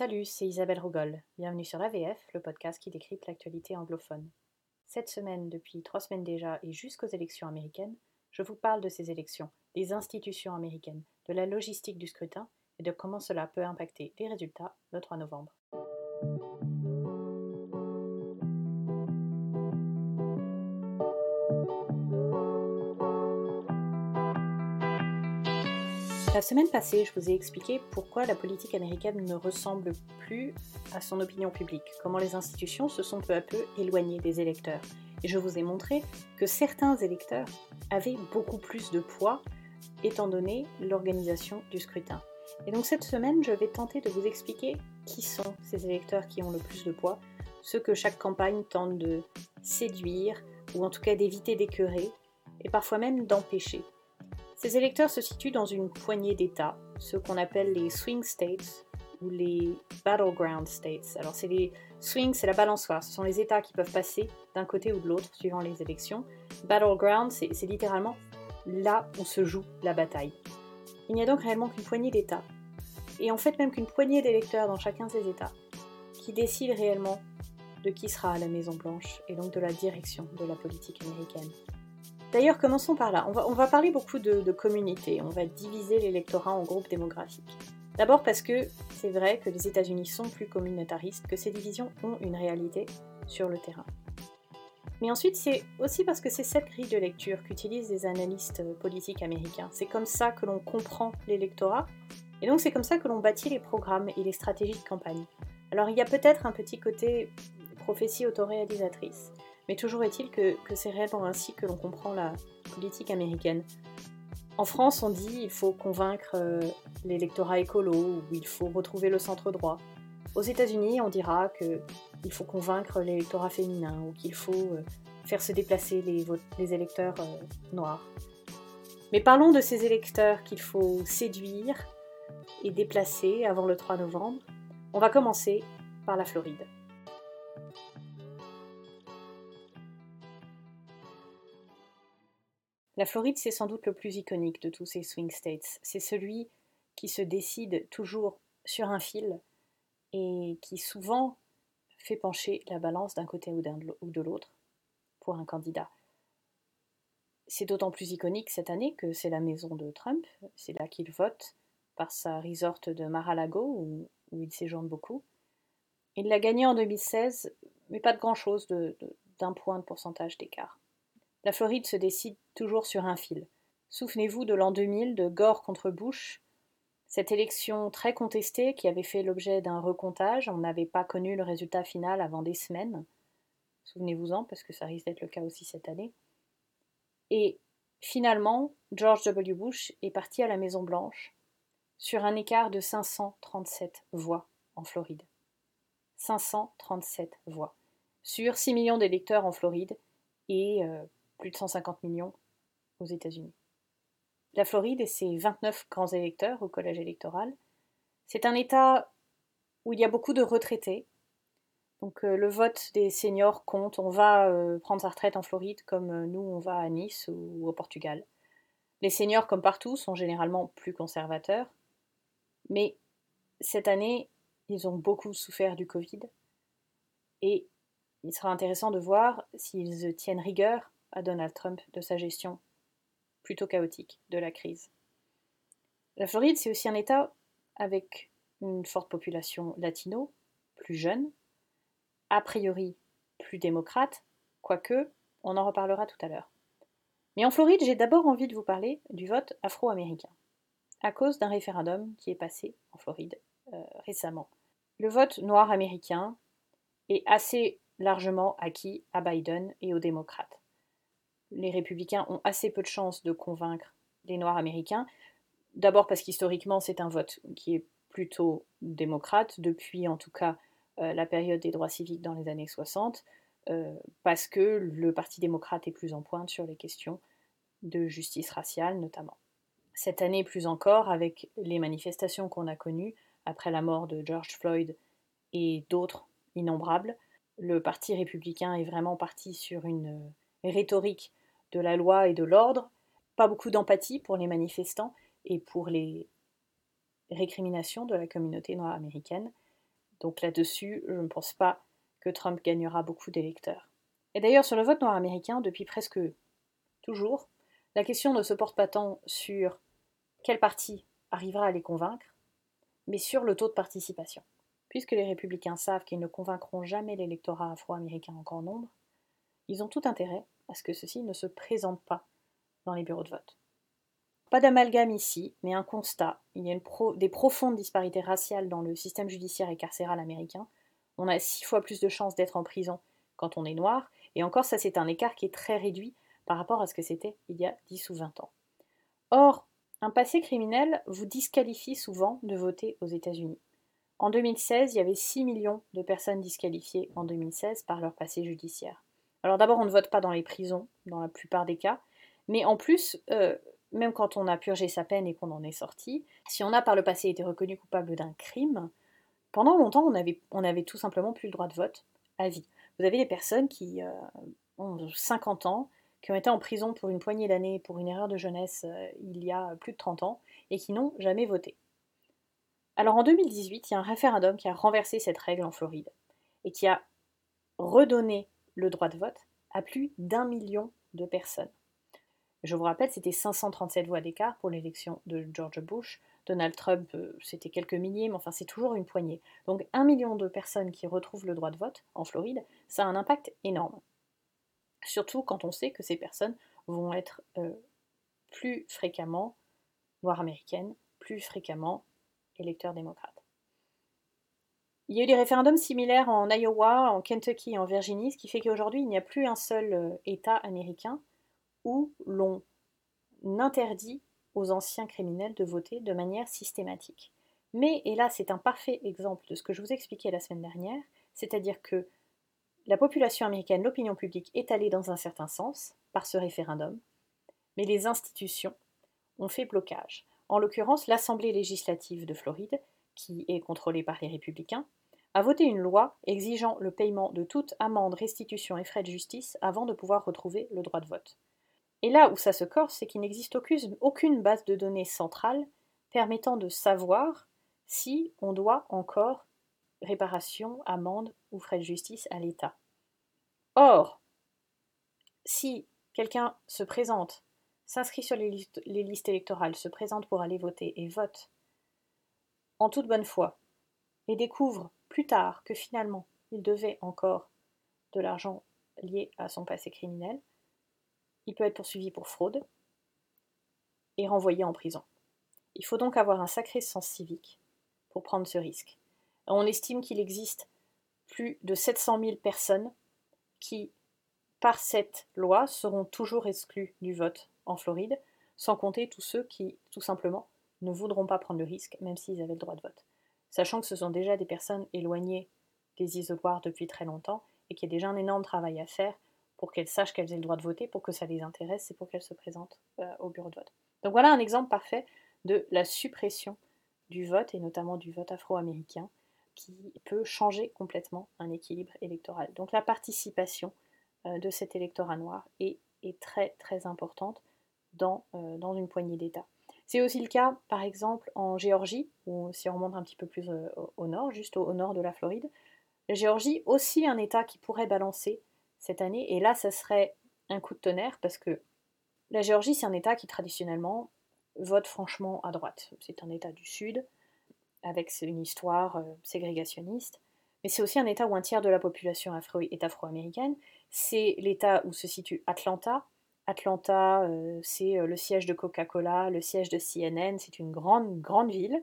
Salut, c'est Isabelle Rougol. Bienvenue sur AVF, le podcast qui décrypte l'actualité anglophone. Cette semaine, depuis trois semaines déjà, et jusqu'aux élections américaines, je vous parle de ces élections, des institutions américaines, de la logistique du scrutin et de comment cela peut impacter les résultats le 3 novembre. La semaine passée, je vous ai expliqué pourquoi la politique américaine ne ressemble plus à son opinion publique, comment les institutions se sont peu à peu éloignées des électeurs. Et je vous ai montré que certains électeurs avaient beaucoup plus de poids étant donné l'organisation du scrutin. Et donc cette semaine, je vais tenter de vous expliquer qui sont ces électeurs qui ont le plus de poids, ceux que chaque campagne tente de séduire, ou en tout cas d'éviter d'écœurer, et parfois même d'empêcher. Ces électeurs se situent dans une poignée d'États, ceux qu'on appelle les swing states ou les battleground states. Alors c'est les swing, c'est la balançoire, ce sont les États qui peuvent passer d'un côté ou de l'autre suivant les élections. Battleground, c'est littéralement là où se joue la bataille. Il n'y a donc réellement qu'une poignée d'États, et en fait même qu'une poignée d'électeurs dans chacun de ces États, qui décident réellement de qui sera à la Maison Blanche et donc de la direction de la politique américaine. D'ailleurs, commençons par là. On va, parler beaucoup de, de communautés. On va diviser l'électorat en groupes démographiques. D'abord parce que c'est vrai que les États-Unis sont plus communautaristes, que ces divisions ont une réalité sur le terrain. Mais ensuite, c'est aussi parce que c'est cette grille de lecture qu'utilisent les analystes politiques américains. C'est comme ça que l'on comprend l'électorat, et donc c'est comme ça que l'on bâtit les programmes et les stratégies de campagne. Alors il y a peut-être un petit côté prophétie autoréalisatrice. Mais toujours est-il que, c'est réellement ainsi que l'on comprend la politique américaine. En France, on dit il faut convaincre euh, l'électorat écolo ou il faut retrouver le centre droit. Aux États-Unis, on dira qu'il faut convaincre l'électorat féminin ou qu'il faut euh, faire se déplacer les, électeurs euh, noirs. Mais parlons de ces électeurs qu'il faut séduire et déplacer avant le 3 novembre. On va commencer par la Floride. La Floride, c'est sans doute le plus iconique de tous ces swing states. C'est celui qui se décide toujours sur un fil et qui souvent fait pencher la balance d'un côté ou, de l'autre pour un candidat. C'est d'autant plus iconique cette année que c'est la maison de Trump, c'est là qu'il vote par sa resort de Mar-a-Lago où, il séjourne beaucoup. Il l'a gagné en 2016, mais pas de grand-chose d'un point de pourcentage d'écart. La Floride se décide toujours sur un fil. Souvenez-vous de l'an 2000 de Gore contre Bush, cette élection très contestée qui avait fait l'objet d'un recomptage, on n'avait pas connu le résultat final avant des semaines. Souvenez-vous-en, parce que ça risque d'être le cas aussi cette année. Et finalement, George W. Bush est parti à la Maison Blanche sur un écart de 537 voix en Floride. 537 voix. Sur 6 millions d'électeurs en Floride et euh, plus de 150 millions aux États-Unis. La Floride et ses 29 grands électeurs au collège électoral, c'est un État où il y a beaucoup de retraités. Donc euh, le vote des seniors compte. On va euh, prendre sa retraite en Floride comme euh, nous on va à Nice ou au Portugal. Les seniors, comme partout, sont généralement plus conservateurs. Mais cette année, ils ont beaucoup souffert du Covid. Et il sera intéressant de voir s'ils tiennent rigueur à Donald Trump de sa gestion plutôt chaotique de la crise. La Floride, c'est aussi un État avec une forte population latino, plus jeune, a priori plus démocrate, quoique, on en reparlera tout à l'heure. Mais en Floride, j'ai d'abord envie de vous parler du vote afro-américain, à cause d'un référendum qui est passé en Floride euh, récemment. Le vote noir américain est assez largement acquis à Biden et aux démocrates les républicains ont assez peu de chances de convaincre les Noirs américains. D'abord parce qu'historiquement, c'est un vote qui est plutôt démocrate, depuis en tout cas euh, la période des droits civiques dans les années 60, euh, parce que le Parti démocrate est plus en pointe sur les questions de justice raciale notamment. Cette année plus encore, avec les manifestations qu'on a connues après la mort de George Floyd et d'autres innombrables, le Parti républicain est vraiment parti sur une rhétorique de la loi et de l'ordre, pas beaucoup d'empathie pour les manifestants et pour les récriminations de la communauté noire américaine. Donc là-dessus, je ne pense pas que Trump gagnera beaucoup d'électeurs. Et d'ailleurs, sur le vote noir américain, depuis presque toujours, la question ne se porte pas tant sur quel parti arrivera à les convaincre, mais sur le taux de participation. Puisque les républicains savent qu'ils ne convaincront jamais l'électorat afro-américain en grand nombre, ils ont tout intérêt à ce que ceux-ci ne se présentent pas dans les bureaux de vote. Pas d'amalgame ici, mais un constat. Il y a des profondes disparités raciales dans le système judiciaire et carcéral américain. On a six fois plus de chances d'être en prison quand on est noir, et encore ça c'est un écart qui est très réduit par rapport à ce que c'était il y a 10 ou 20 ans. Or, un passé criminel vous disqualifie souvent de voter aux États-Unis. En 2016, il y avait 6 millions de personnes disqualifiées en 2016 par leur passé judiciaire. Alors d'abord, on ne vote pas dans les prisons, dans la plupart des cas, mais en plus, euh, même quand on a purgé sa peine et qu'on en est sorti, si on a par le passé été reconnu coupable d'un crime, pendant longtemps, on avait, tout simplement plus le droit de vote à vie. Vous avez des personnes qui euh, ont 50 ans, qui ont été en prison pour une poignée d'années pour une erreur de jeunesse euh, il y a plus de 30 ans et qui n'ont jamais voté. Alors en 2018, il y a un référendum qui a renversé cette règle en Floride et qui a redonné le droit de vote à plus d'un million de personnes. Je vous rappelle, c'était 537 voix d'écart pour l'élection de George Bush. Donald Trump, euh, c'était quelques milliers, mais enfin c'est toujours une poignée. Donc un million de personnes qui retrouvent le droit de vote en Floride, ça a un impact énorme. Surtout quand on sait que ces personnes vont être euh, plus fréquemment noires américaines, plus fréquemment électeurs démocrates. Il y a eu des référendums similaires en Iowa, en Kentucky et en Virginie, ce qui fait qu'aujourd'hui il n'y a plus un seul euh, État américain où l'on interdit aux anciens criminels de voter de manière systématique. Mais, et là c'est un parfait exemple de ce que je vous expliquais la semaine dernière, c'est-à-dire que la population américaine, l'opinion publique est allée dans un certain sens par ce référendum, mais les institutions ont fait blocage. En l'occurrence, l'Assemblée législative de Floride, qui est contrôlée par les républicains, a voté une loi exigeant le paiement de toute amende, restitution et frais de justice avant de pouvoir retrouver le droit de vote. Et là où ça se corse, c'est qu'il n'existe aucune, base de données centrale permettant de savoir si on doit encore réparation, amende ou frais de justice à l'État. Or, si quelqu'un se présente, s'inscrit sur les listes électorales, se présente pour aller voter et vote en toute bonne foi, et découvre plus tard que finalement il devait encore de l'argent lié à son passé criminel, il peut être poursuivi pour fraude et renvoyé en prison. Il faut donc avoir un sacré sens civique pour prendre ce risque. On estime qu'il existe plus de 700 000 personnes qui, par cette loi, seront toujours exclus du vote en Floride, sans compter tous ceux qui, tout simplement, ne voudront pas prendre le risque, même s'ils avaient le droit de vote. Sachant que ce sont déjà des personnes éloignées des isoloirs depuis très longtemps et qu'il y a déjà un énorme travail à faire pour qu'elles sachent qu'elles aient le droit de voter, pour que ça les intéresse et pour qu'elles se présentent euh, au bureau de vote. Donc voilà un exemple parfait de la suppression du vote, et notamment du vote afro-américain, qui peut changer complètement un équilibre électoral. Donc la participation euh, de cet électorat noir est, très très importante dans, euh, dans une poignée d'États. C'est aussi le cas, par exemple, en Géorgie, ou si on remonte un petit peu plus euh, au nord, juste au, nord de la Floride. La Géorgie, aussi un État qui pourrait balancer cette année, et là, ça serait un coup de tonnerre, parce que la Géorgie, c'est un État qui traditionnellement vote franchement à droite. C'est un État du Sud, avec une histoire euh, ségrégationniste, mais c'est aussi un État où un tiers de la population est afro-américaine. C'est l'État où se situe Atlanta. Atlanta, euh, c'est euh, le siège de Coca-Cola, le siège de CNN, c'est une grande, grande ville.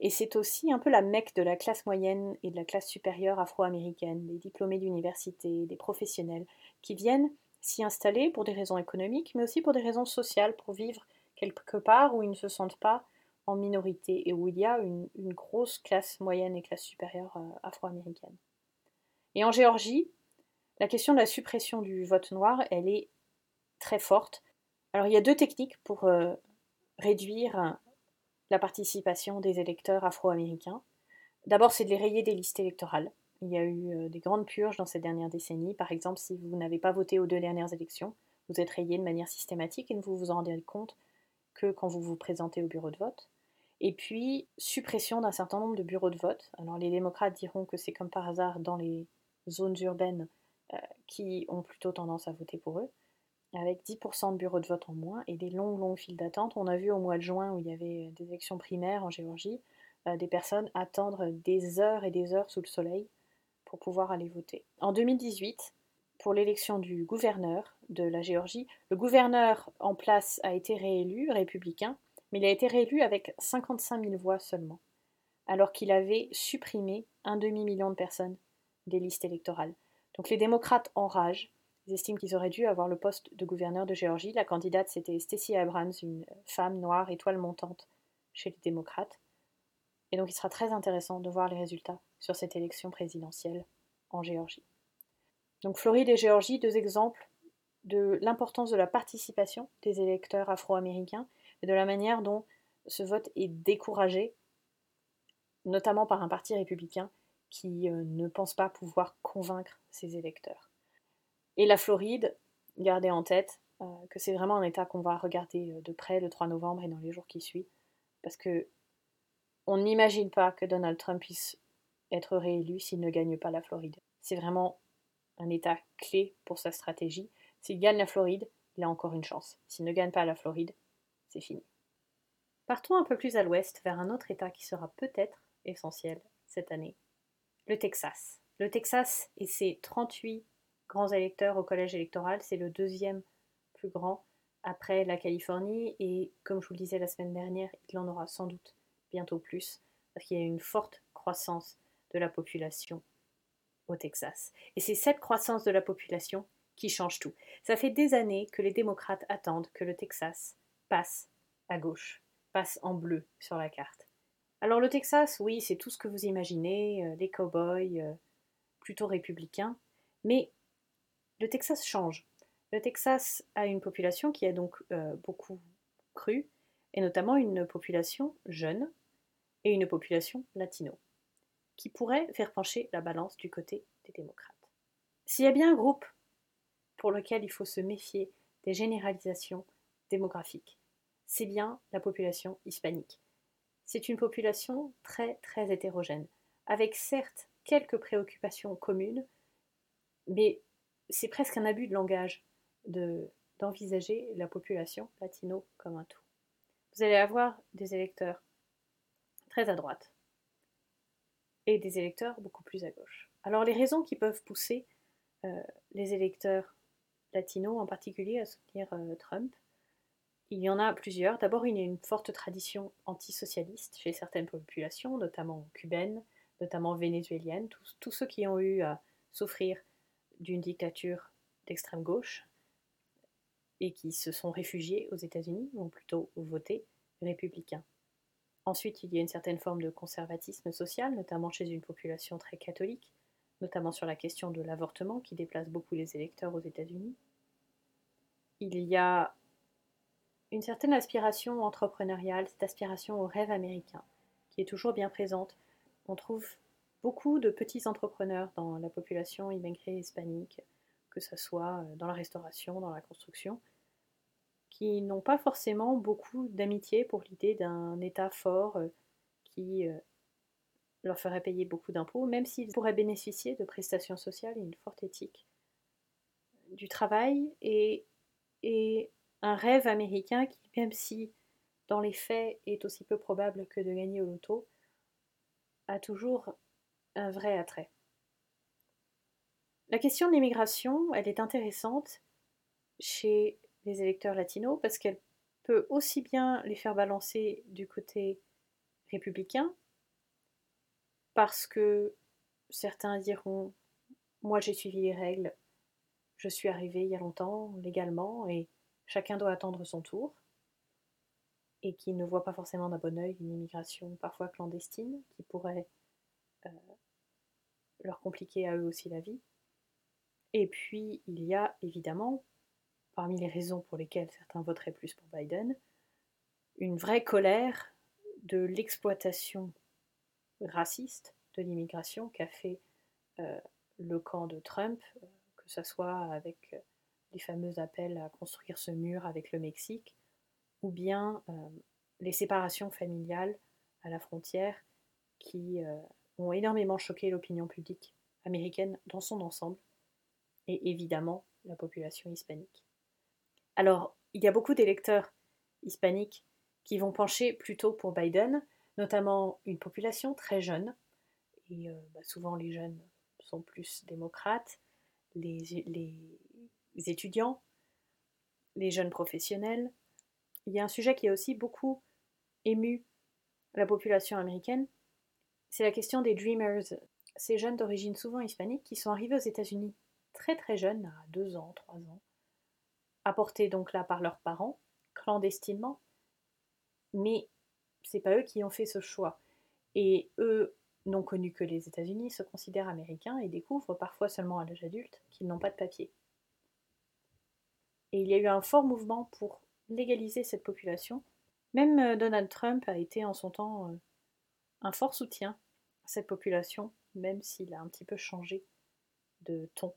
Et c'est aussi un peu la mecque de la classe moyenne et de la classe supérieure afro-américaine, des diplômés d'université, des professionnels, qui viennent s'y installer pour des raisons économiques, mais aussi pour des raisons sociales, pour vivre quelque part où ils ne se sentent pas en minorité et où il y a une, grosse classe moyenne et classe supérieure euh, afro-américaine. Et en Géorgie, la question de la suppression du vote noir, elle est très forte. Alors il y a deux techniques pour euh, réduire la participation des électeurs afro-américains. D'abord, c'est de les rayer des listes électorales. Il y a eu euh, des grandes purges dans ces dernières décennies. Par exemple, si vous n'avez pas voté aux deux dernières élections, vous êtes rayé de manière systématique et vous vous en rendez compte que quand vous vous présentez au bureau de vote. Et puis, suppression d'un certain nombre de bureaux de vote. Alors les démocrates diront que c'est comme par hasard dans les zones urbaines euh, qui ont plutôt tendance à voter pour eux, avec 10% de bureaux de vote en moins et des longues, longues files d'attente. On a vu au mois de juin où il y avait des élections primaires en Géorgie, euh, des personnes attendre des heures et des heures sous le soleil pour pouvoir aller voter. En 2018, pour l'élection du gouverneur de la Géorgie, le gouverneur en place a été réélu, républicain, mais il a été réélu avec 55 000 voix seulement, alors qu'il avait supprimé un demi-million de personnes des listes électorales. Donc les démocrates enragent, ils estiment qu'ils auraient dû avoir le poste de gouverneur de Géorgie. La candidate, c'était Stacey Abrams, une femme noire, étoile montante chez les démocrates. Et donc il sera très intéressant de voir les résultats sur cette élection présidentielle en Géorgie. Donc Floride et Géorgie, deux exemples de l'importance de la participation des électeurs afro-américains et de la manière dont ce vote est découragé, notamment par un parti républicain qui euh, ne pense pas pouvoir convaincre ses électeurs. Et la Floride, gardez en tête euh, que c'est vraiment un État qu'on va regarder euh, de près le 3 novembre et dans les jours qui suivent, parce que on n'imagine pas que Donald Trump puisse être réélu s'il ne gagne pas la Floride. C'est vraiment un État clé pour sa stratégie. S'il gagne la Floride, il a encore une chance. S'il ne gagne pas la Floride, c'est fini. Partons un peu plus à l'ouest vers un autre État qui sera peut-être essentiel cette année, le Texas. Le Texas et ses 38 grands électeurs au collège électoral, c'est le deuxième plus grand après la Californie et comme je vous le disais la semaine dernière, il en aura sans doute bientôt plus parce qu'il y a une forte croissance de la population au Texas. Et c'est cette croissance de la population qui change tout. Ça fait des années que les démocrates attendent que le Texas passe à gauche, passe en bleu sur la carte. Alors le Texas, oui, c'est tout ce que vous imaginez, euh, les cow-boys, euh, plutôt républicains, mais le Texas change. Le Texas a une population qui a donc euh, beaucoup cru, et notamment une population jeune et une population latino qui pourrait faire pencher la balance du côté des démocrates. S'il y a bien un groupe pour lequel il faut se méfier des généralisations démographiques, c'est bien la population hispanique. C'est une population très très hétérogène, avec certes quelques préoccupations communes, mais c'est presque un abus de langage de, d'envisager la population latino comme un tout. Vous allez avoir des électeurs très à droite, et des électeurs beaucoup plus à gauche. Alors les raisons qui peuvent pousser euh, les électeurs latinos en particulier à soutenir euh, Trump, il y en a plusieurs. D'abord, il y a une forte tradition antisocialiste chez certaines populations, notamment cubaines, notamment vénézuéliennes, tous ceux qui ont eu à souffrir d'une dictature d'extrême gauche et qui se sont réfugiés aux États-Unis ont plutôt voté républicain. Ensuite, il y a une certaine forme de conservatisme social, notamment chez une population très catholique, notamment sur la question de l'avortement qui déplace beaucoup les électeurs aux États-Unis. Il y a une certaine aspiration entrepreneuriale, cette aspiration au rêve américain, qui est toujours bien présente. On trouve beaucoup de petits entrepreneurs dans la population immigrée hispanique, que ce soit dans la restauration, dans la construction, qui n'ont pas forcément beaucoup d'amitié pour l'idée d'un État fort euh, qui euh, leur ferait payer beaucoup d'impôts, même s'ils pourraient bénéficier de prestations sociales et une forte éthique. Du travail et un rêve américain qui, même si dans les faits est aussi peu probable que de gagner au loto, a toujours un vrai attrait. La question de l'immigration, elle est intéressante chez les électeurs latinos parce qu'elle peut aussi bien les faire balancer du côté républicain, parce que certains diront Moi j'ai suivi les règles, je suis arrivé il y a longtemps légalement et chacun doit attendre son tour, et qui ne voient pas forcément d'un bon oeil une immigration parfois clandestine qui pourrait euh, leur compliquer à eux aussi la vie. Et puis il y a évidemment parmi les raisons pour lesquelles certains voteraient plus pour Biden, une vraie colère de l'exploitation raciste de l'immigration qu'a fait euh, le camp de Trump, euh, que ce soit avec euh, les fameux appels à construire ce mur avec le Mexique, ou bien les séparations familiales à la frontière qui ont énormément choqué l'opinion publique américaine dans son ensemble et évidemment la population hispanique. Alors, il y a beaucoup d'électeurs hispaniques qui vont pencher plutôt pour Biden, notamment une population très jeune, et euh, bah, souvent les jeunes sont plus démocrates, les, les étudiants, les jeunes professionnels. Il y a un sujet qui a aussi beaucoup ému la population américaine, c'est la question des Dreamers, ces jeunes d'origine souvent hispanique qui sont arrivés aux États-Unis très très jeunes, à 2 ans, 3 ans, apportés donc là par leurs parents, clandestinement, mais c'est pas eux qui ont fait ce choix. Et eux, n'ont connu que les États-Unis, se considèrent américains et découvrent parfois seulement à l'âge adulte qu'ils n'ont pas de papier. Et il y a eu un fort mouvement pour légaliser cette population. Même euh, Donald Trump a été en son temps euh, un fort soutien cette population, même s'il a un petit peu changé de ton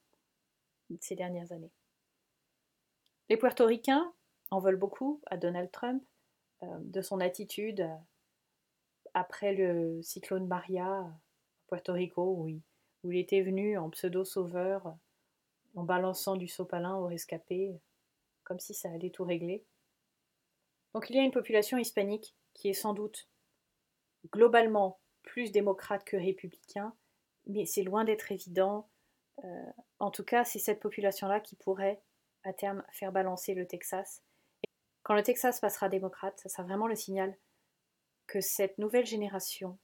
ces dernières années. Les puertoricains en veulent beaucoup à Donald Trump euh, de son attitude après le cyclone Maria à Puerto Rico, où il, où il était venu en pseudo-sauveur, en balançant du sopalin au rescapé, comme si ça allait tout régler. Donc il y a une population hispanique qui est sans doute globalement plus démocrate que républicain, mais c'est loin d'être évident. Euh, en tout cas, c'est cette population-là qui pourrait, à terme, faire balancer le Texas. Quand le Texas passera démocrate, ça sera vraiment le signal que cette nouvelle génération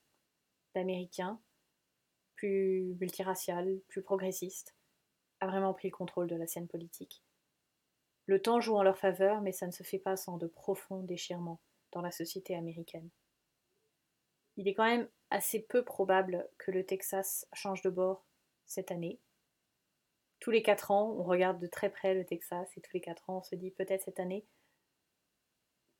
d'Américains, plus multiraciales, plus progressistes, a vraiment pris le contrôle de la scène politique. Le temps joue en leur faveur, mais ça ne se fait pas sans de profonds déchirements dans la société américaine. Il est quand même assez peu probable que le Texas change de bord cette année. Tous les quatre ans, on regarde de très près le Texas et tous les quatre ans, on se dit peut-être cette année,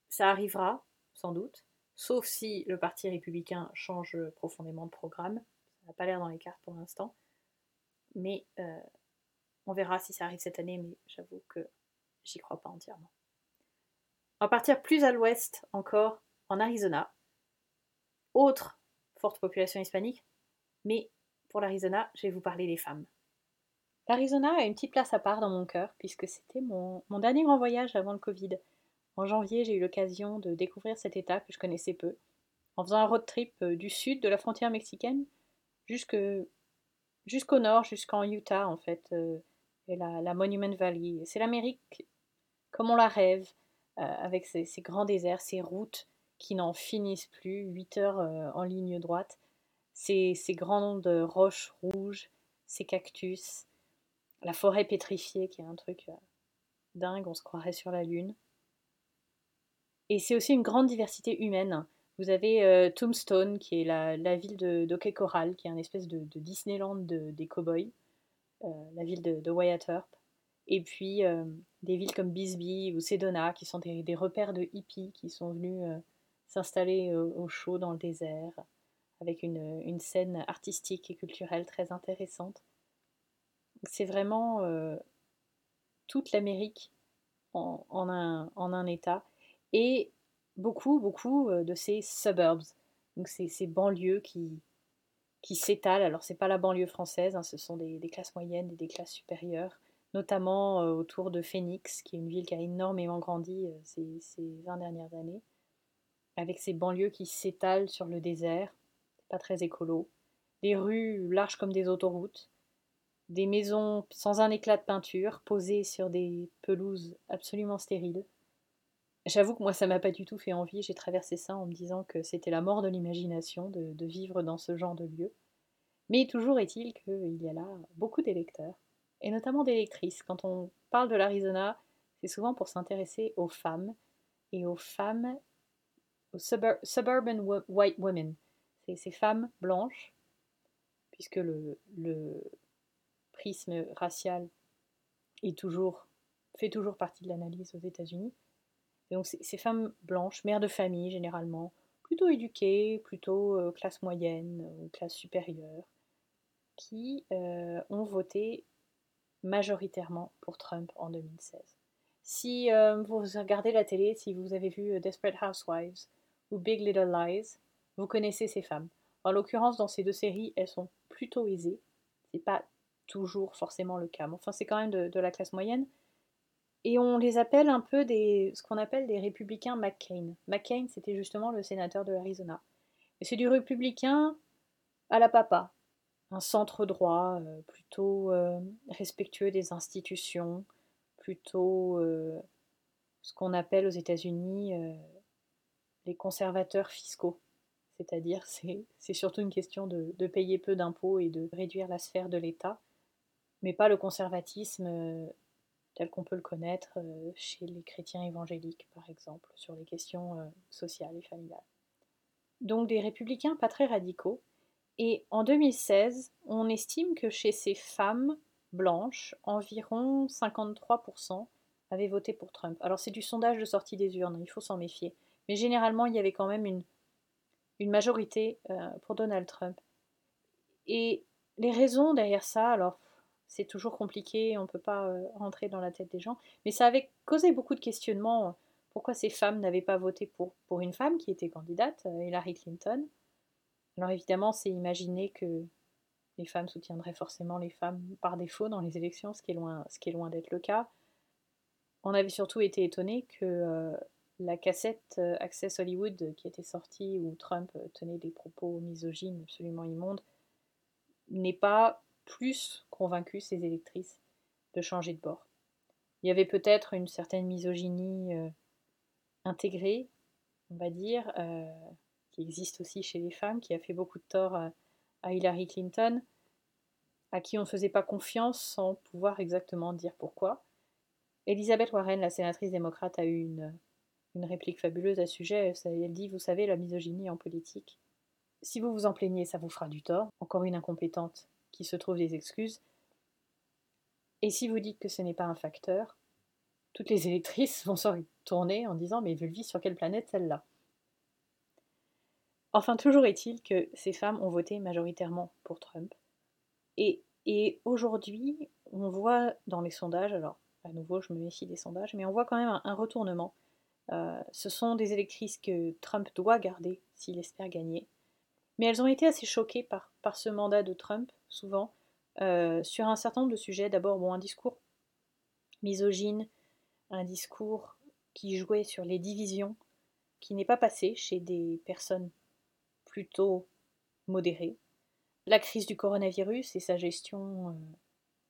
ça arrivera, sans doute, sauf si le Parti républicain change profondément de programme. Ça n'a pas l'air dans les cartes pour l'instant. Mais euh, on verra si ça arrive cette année, mais j'avoue que j'y crois pas entièrement. On va partir plus à l'ouest encore, en Arizona, autre population hispanique, mais pour l'Arizona, je vais vous parler des femmes. L'Arizona a une petite place à part dans mon cœur, puisque c'était mon, dernier grand voyage avant le Covid. En janvier, j'ai eu l'occasion de découvrir cet État que je connaissais peu, en faisant un road trip euh, du sud de la frontière mexicaine jusqu'au nord, jusqu'en Utah en fait, euh, et la, Monument Valley. C'est l'Amérique comme on la rêve, euh, avec ses, grands déserts, ses routes qui n'en finissent plus, 8 heures euh, en ligne droite, ces, grandes roches rouges, ces cactus, la forêt pétrifiée qui est un truc euh, dingue, on se croirait sur la Lune. Et c'est aussi une grande diversité humaine. Vous avez euh, Tombstone, qui est la, ville de d'Hockey Coral, qui est une espèce de, Disneyland des cowboys, la ville de, de. Et puis des villes comme Bisbee ou Sedona, qui sont des, des repères de hippies qui sont venus s'installer euh, au chaud dans le désert, avec une, scène artistique et culturelle très intéressante. C'est vraiment euh, toute l'Amérique en, en, un, état, et beaucoup, beaucoup euh, de ces suburbs, donc ces, banlieues qui, s'étalent. Alors, c'est pas la banlieue française, hein, ce sont des, classes moyennes et des classes supérieures, notamment autour de Phoenix, qui est une ville qui a énormément grandi ces, ces 20 dernières années avec ces banlieues qui s'étalent sur le désert, pas très écolo, des rues larges comme des autoroutes, des maisons sans un éclat de peinture, posées sur des pelouses absolument stériles. J'avoue que moi ça m'a pas du tout fait envie, j'ai traversé ça en me disant que c'était la mort de l'imagination de, vivre dans ce genre de lieu. Mais toujours est-il qu'il y a là beaucoup d'électeurs, et notamment d'électrices. Quand on parle de l'Arizona, c'est souvent pour s'intéresser aux femmes, et aux femmes suburban white women, ces femmes blanches, puisque le, prisme racial toujours, fait toujours partie de l'analyse aux États-Unis. Donc ces femmes blanches, mères de famille généralement, plutôt éduquées, plutôt euh, classe moyenne ou classe supérieure, qui euh, ont voté majoritairement pour Trump en 2016. Si euh, vous regardez la télé, si vous avez vu Desperate Housewives, Big Little Lies, vous connaissez ces femmes. En l'occurrence, dans ces deux séries, elles sont plutôt aisées. C'est pas toujours forcément le cas, mais enfin, c'est quand même de, la classe moyenne. Et on les appelle un peu ce qu'on appelle des républicains McCain. McCain, c'était justement le sénateur de l'Arizona. Et c'est du républicain à la papa. Un centre droit, euh, plutôt euh, respectueux des institutions, plutôt euh, ce qu'on appelle aux États-Unis les conservateurs fiscaux. C'est-à-dire, c'est surtout une question de, payer peu d'impôts et de réduire la sphère de l'État, mais pas le conservatisme euh, tel qu'on peut le connaître euh, chez les chrétiens évangéliques, par exemple, sur les questions euh, sociales et familiales. Donc des républicains pas très radicaux. Et en 2016, on estime que chez ces femmes blanches, environ 53% avaient voté pour Trump. Alors c'est du sondage de sortie des urnes, il faut s'en méfier. Mais généralement, il y avait quand même une, majorité euh, pour Donald Trump. Et les raisons derrière ça, alors c'est toujours compliqué, on ne peut pas euh, rentrer dans la tête des gens, mais ça avait causé beaucoup de questionnements. Euh, pourquoi ces femmes n'avaient pas voté pour, une femme qui était candidate, Hillary Clinton Alors évidemment, c'est imaginer que les femmes soutiendraient forcément les femmes par défaut dans les élections, ce qui est loin, ce qui est loin d'être le cas. On avait surtout été étonné que la cassette euh, Access Hollywood euh, qui était sortie où Trump euh, tenait des propos misogynes absolument immondes n'est pas plus convaincu ses électrices de changer de bord. Il y avait peut-être une certaine misogynie intégrée, on va dire, qui existe aussi chez les femmes, qui a fait beaucoup de tort à Hillary Clinton, à qui on ne faisait pas confiance sans pouvoir exactement dire pourquoi. Elizabeth Warren, la sénatrice démocrate, a eu une une réplique fabuleuse à ce sujet. Elle dit Vous savez, la misogynie en politique, si vous vous en plaignez, ça vous fera du tort. Encore une incompétente qui se trouve des excuses. Et si vous dites que ce n'est pas un facteur, toutes les électrices vont se retourner en disant Mais vit sur quelle planète celle-là? Enfin, toujours est-il que ces femmes ont voté majoritairement pour Trump. Et aujourd'hui, on voit dans les sondages, alors à nouveau je me méfie des sondages, mais on voit quand même un retournement euh, ce sont des électrices que Trump doit garder s'il espère gagner. Mais elles ont été assez choquées par, par ce mandat de Trump, souvent, euh, sur un certain nombre de sujets. D'abord, bon, un discours misogyne, un discours qui jouait sur les divisions, qui n'est pas passé chez des personnes plutôt modérées. La crise du coronavirus et sa gestion euh,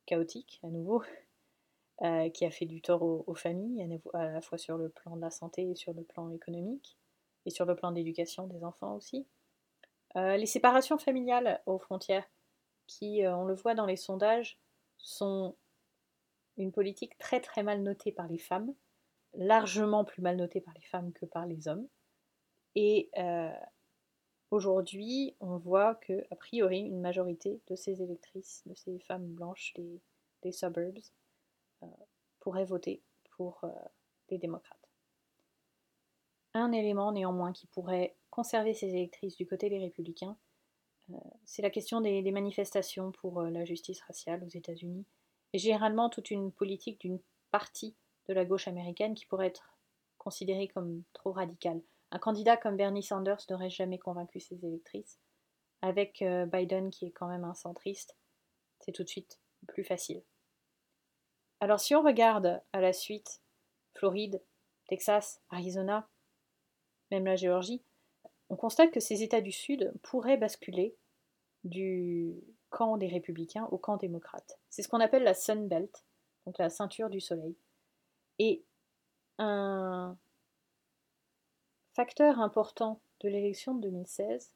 chaotique, à nouveau, euh, qui a fait du tort aux, familles, à la fois sur le plan de la santé et sur le plan économique, et sur le plan d'éducation des enfants aussi. Euh, les séparations familiales aux frontières, qui, euh, on le voit dans les sondages, sont une politique très très mal notée par les femmes, largement plus mal notée par les femmes que par les hommes. Et aujourd'hui, on voit que, a priori, une majorité de ces électrices, de ces femmes blanches des suburbs, pourrait voter pour euh, les démocrates. Un élément néanmoins qui pourrait conserver ces électrices du côté des républicains, euh, c'est la question des, manifestations pour la justice raciale aux États-Unis, et généralement toute une politique d'une partie de la gauche américaine qui pourrait être considérée comme trop radicale. Un candidat comme Bernie Sanders n'aurait jamais convaincu ses électrices. Avec Biden qui est quand même un centriste, c'est tout de suite plus facile. Alors si on regarde à la suite Floride, Texas, Arizona, même la Géorgie, on constate que ces États du Sud pourraient basculer du camp des républicains au camp démocrate. C'est ce qu'on appelle la Sun Belt, donc la ceinture du soleil. Et un facteur important de l'élection de 2016,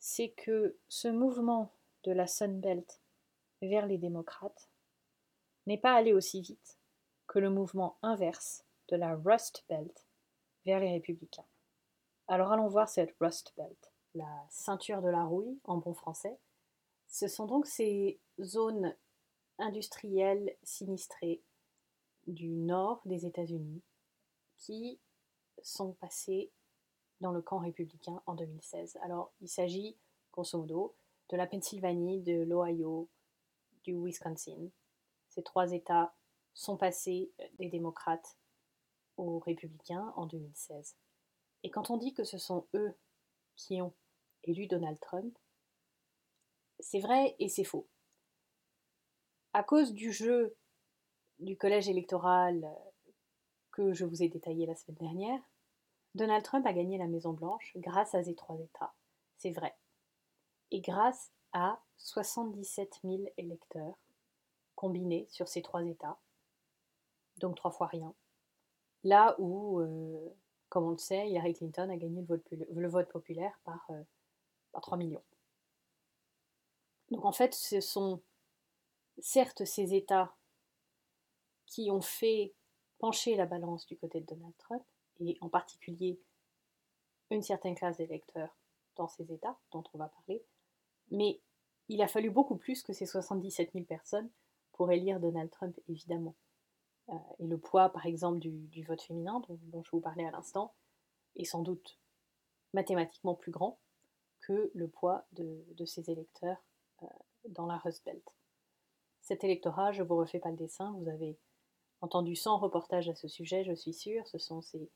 c'est que ce mouvement de la Sun Belt vers les démocrates n'est pas allé aussi vite que le mouvement inverse de la Rust Belt vers les républicains. Alors allons voir cette Rust Belt, la ceinture de la rouille en bon français. Ce sont donc ces zones industrielles sinistrées du nord des États-Unis qui sont passées dans le camp républicain en 2016. Alors il s'agit grosso modo de la Pennsylvanie, de l'Ohio, du Wisconsin, ces trois États sont passés des démocrates aux républicains en 2016. Et quand on dit que ce sont eux qui ont élu Donald Trump, c'est vrai et c'est faux. À cause du jeu du collège électoral que je vous ai détaillé la semaine dernière, Donald Trump a gagné la Maison-Blanche grâce à ces trois États. C'est vrai. Et grâce à 77 000 électeurs combinés sur ces trois États, donc trois fois rien. Là où, euh, comme on le sait, Hillary Clinton a gagné le vote, populaire par, euh, par 3 millions. Donc en fait, ce sont certes ces États qui ont fait pencher la balance du côté de Donald Trump, et en particulier une certaine classe d'électeurs dans ces États dont on va parler, mais il a fallu beaucoup plus que ces 77 000 personnes pour élire Donald Trump, évidemment. Euh, et le poids, par exemple, du, vote féminin, dont, je vous parlais à l'instant, est sans doute mathématiquement plus grand que le poids de, ces électeurs euh, dans la Rust Belt. Cet électorat, je ne vous refais pas le dessin, vous avez entendu 100 reportages à ce sujet, je suis sûre, ce sont ces,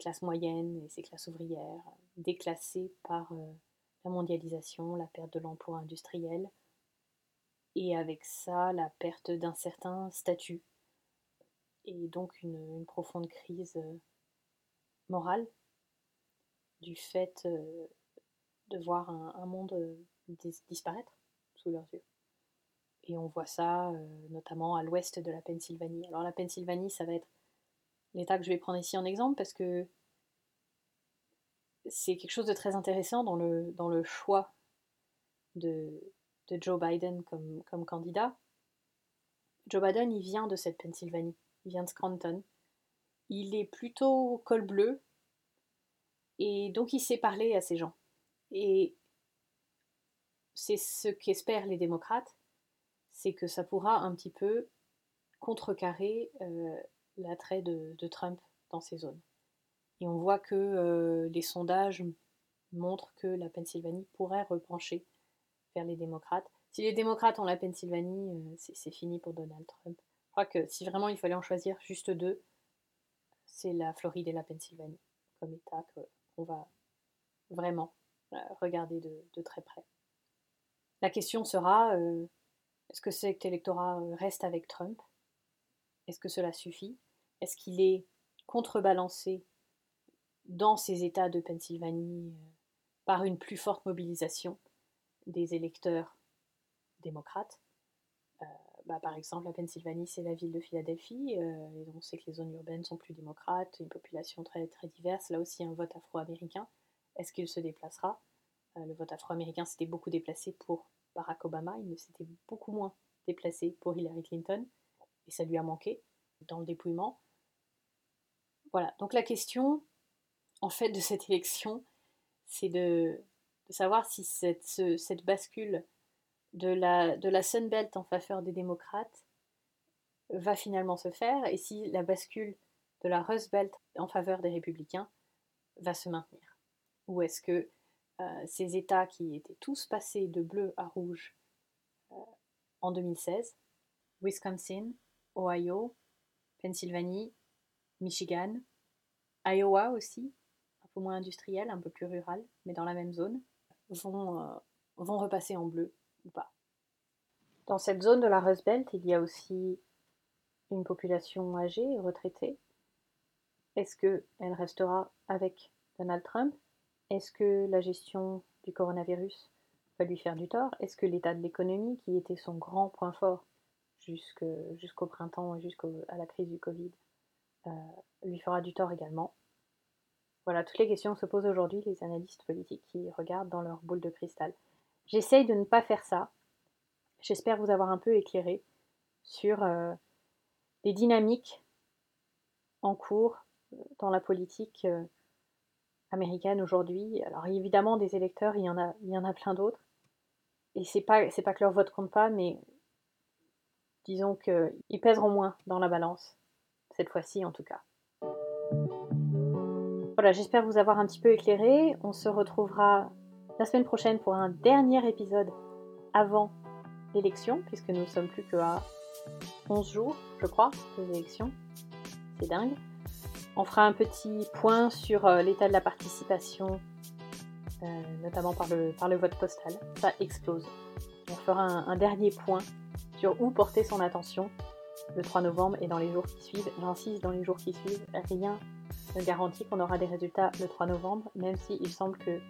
classes moyennes et ces classes ouvrières déclassées par euh, la mondialisation, la perte de l'emploi industriel, et avec ça la perte d'un certain statut, et donc une, profonde crise euh, morale du fait euh, de voir un, monde disparaître sous leurs yeux. Et on voit ça notamment à l'ouest de la Pennsylvanie. Alors la Pennsylvanie, ça va être l'état que je vais prendre ici en exemple parce que c'est quelque chose de très intéressant dans le, dans le choix de, de Joe Biden comme, candidat. Joe Biden, il vient de cette Pennsylvanie, il vient de Scranton. Il est plutôt col bleu, et donc il sait parler à ces gens. Et c'est ce qu'espèrent les démocrates, c'est que ça pourra un petit peu contrecarrer euh, l'attrait de, Trump dans ces zones. Et on voit que euh, les sondages montrent que la Pennsylvanie pourrait repencher les démocrates. Si les démocrates ont la Pennsylvanie, euh, c'est fini pour Donald Trump. Je crois que si vraiment il fallait en choisir juste deux, c'est la Floride et la Pennsylvanie comme État qu'on va vraiment euh, regarder de, très près. La question sera, est-ce que cet électorat reste avec Trump? Est-ce que cela suffit? Est-ce qu'il est contrebalancé dans ces États de Pennsylvanie euh, par une plus forte mobilisation? Des électeurs démocrates. Euh, bah, par exemple, la Pennsylvanie, c'est la ville de Philadelphie, euh, et on sait que les zones urbaines sont plus démocrates, une population très, très diverse, là aussi un vote afro-américain. Est-ce qu'il se déplacera? Le vote afro-américain s'était beaucoup déplacé pour Barack Obama, il s'était beaucoup moins déplacé pour Hillary Clinton, et ça lui a manqué dans le dépouillement. Voilà, donc la question, en fait, de cette élection, c'est de, savoir si cette, cette bascule de la, de la Sunbelt en faveur des démocrates va finalement se faire, et si la bascule de la Rust Belt en faveur des républicains va se maintenir. Ou est-ce que euh, ces États qui étaient tous passés de bleu à rouge euh, en 2016, Wisconsin, Ohio, Pennsylvanie, Michigan, Iowa aussi, un peu moins industriel, un peu plus rural, mais dans la même zone, vont, euh, vont repasser en bleu ou pas. Dans cette zone de la Rust Belt, il y a aussi une population âgée et retraitée. Est-ce qu'elle restera avec Donald Trump? Est-ce que la gestion du coronavirus va lui faire du tort? Est-ce que l'état de l'économie, qui était son grand point fort jusqu'au printemps et jusqu'à la crise du Covid, euh, lui fera du tort également? Voilà, toutes les questions se posent aujourd'hui les analystes politiques qui regardent dans leur boule de cristal. J'essaye de ne pas faire ça. J'espère vous avoir un peu éclairé sur euh, les dynamiques en cours euh, dans la politique américaine aujourd'hui. Alors évidemment, des électeurs, il y en a, y en a plein d'autres. Et c'est pas, pas que leur vote compte pas, mais disons qu'ils pèseront moins dans la balance, cette fois-ci en tout cas. Voilà, j'espère vous avoir un petit peu éclairé. On se retrouvera la semaine prochaine pour un dernier épisode avant l'élection, puisque nous ne sommes plus qu'à 11 jours, je crois, de l'élection. C'est dingue. On fera un petit point sur euh, l'état de la participation notamment par le, par le vote postal. Ça explose. On fera un, dernier point sur où porter son attention le 3 novembre et dans les jours qui suivent. J'insiste, dans les jours qui suivent, rien ne garantit qu'on aura des résultats le 3 novembre, même s'il semble que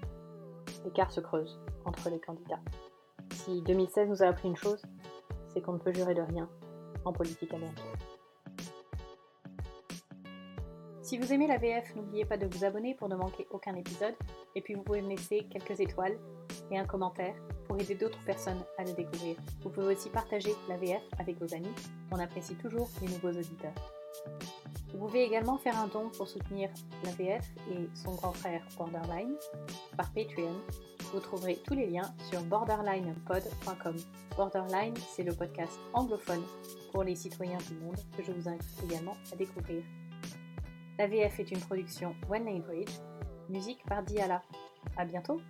l'écart se creuse entre les candidats. Si 2016 nous a appris une chose, c'est qu'on ne peut jurer de rien en politique américaine. Si vous aimez la VF, n'oubliez pas de vous abonner pour ne manquer aucun épisode, et puis vous pouvez me laisser quelques étoiles et un commentaire pour aider d'autres personnes à le découvrir. Vous pouvez aussi partager la VF avec vos amis, on apprécie toujours les nouveaux auditeurs. Vous pouvez également faire un don pour soutenir la VF et son grand frère Borderline par Patreon. Vous trouverez tous les liens sur borderlinepod.com. Borderline, c'est le podcast anglophone pour les citoyens du monde que je vous invite également à découvrir. La VF est une production One Language, musique par Diala. À bientôt!